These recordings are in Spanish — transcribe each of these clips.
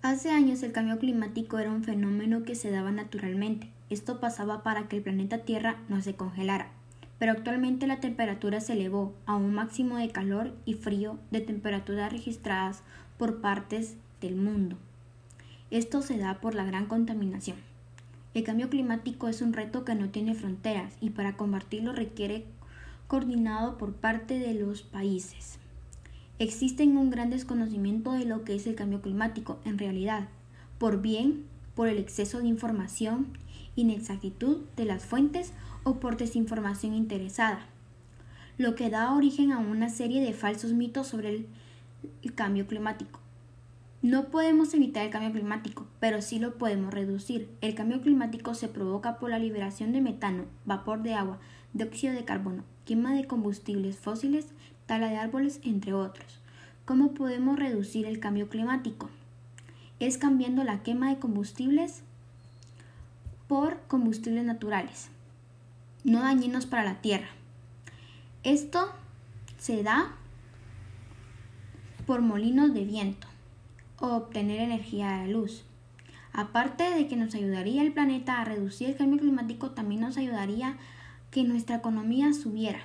Hace años el cambio climático era un fenómeno que se daba naturalmente. Esto pasaba para que el planeta Tierra no se congelara. Pero actualmente la temperatura se elevó a un máximo de calor y frío de temperaturas registradas por partes del mundo. Esto se da por la gran contaminación. El cambio climático es un reto que no tiene fronteras y para combatirlo requiere coordinado por parte de los países. Existe un gran desconocimiento de lo que es el cambio climático en realidad, por bien por el exceso de información, inexactitud de las fuentes o por desinformación interesada, lo que da origen a una serie de falsos mitos sobre el, el cambio climático. No podemos evitar el cambio climático, pero sí lo podemos reducir. El cambio climático se provoca por la liberación de metano, vapor de agua, dióxido de carbono, quema de combustibles fósiles, tala de árboles, entre otros. ¿Cómo podemos reducir el cambio climático? Es cambiando la quema de combustibles por combustibles naturales, no dañinos para la tierra. Esto se da por molinos de viento o obtener energía de la luz. Aparte de que nos ayudaría el planeta a reducir el cambio climático, también nos ayudaría que nuestra economía subiera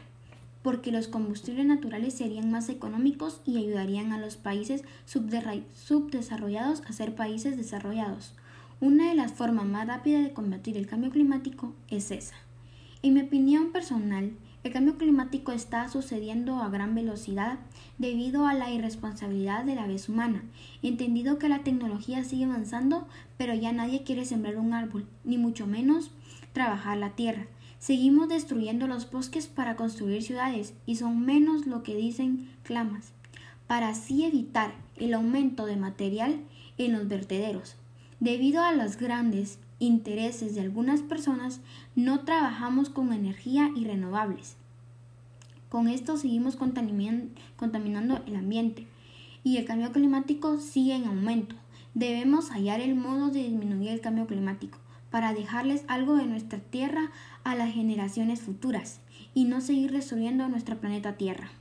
porque los combustibles naturales serían más económicos y ayudarían a los países subdesarrollados a ser países desarrollados. Una de las formas más rápidas de combatir el cambio climático es esa. En mi opinión personal, el cambio climático está sucediendo a gran velocidad debido a la irresponsabilidad de la vez humana. Entendido que la tecnología sigue avanzando, pero ya nadie quiere sembrar un árbol, ni mucho menos trabajar la tierra. Seguimos destruyendo los bosques para construir ciudades y son menos lo que dicen clamas, para así evitar el aumento de material en los vertederos. Debido a los grandes intereses de algunas personas, no trabajamos con energía y renovables. Con esto seguimos contaminando el ambiente y el cambio climático sigue en aumento. Debemos hallar el modo de disminuir el cambio climático para dejarles algo de nuestra tierra a las generaciones futuras y no seguir destruyendo nuestro planeta Tierra.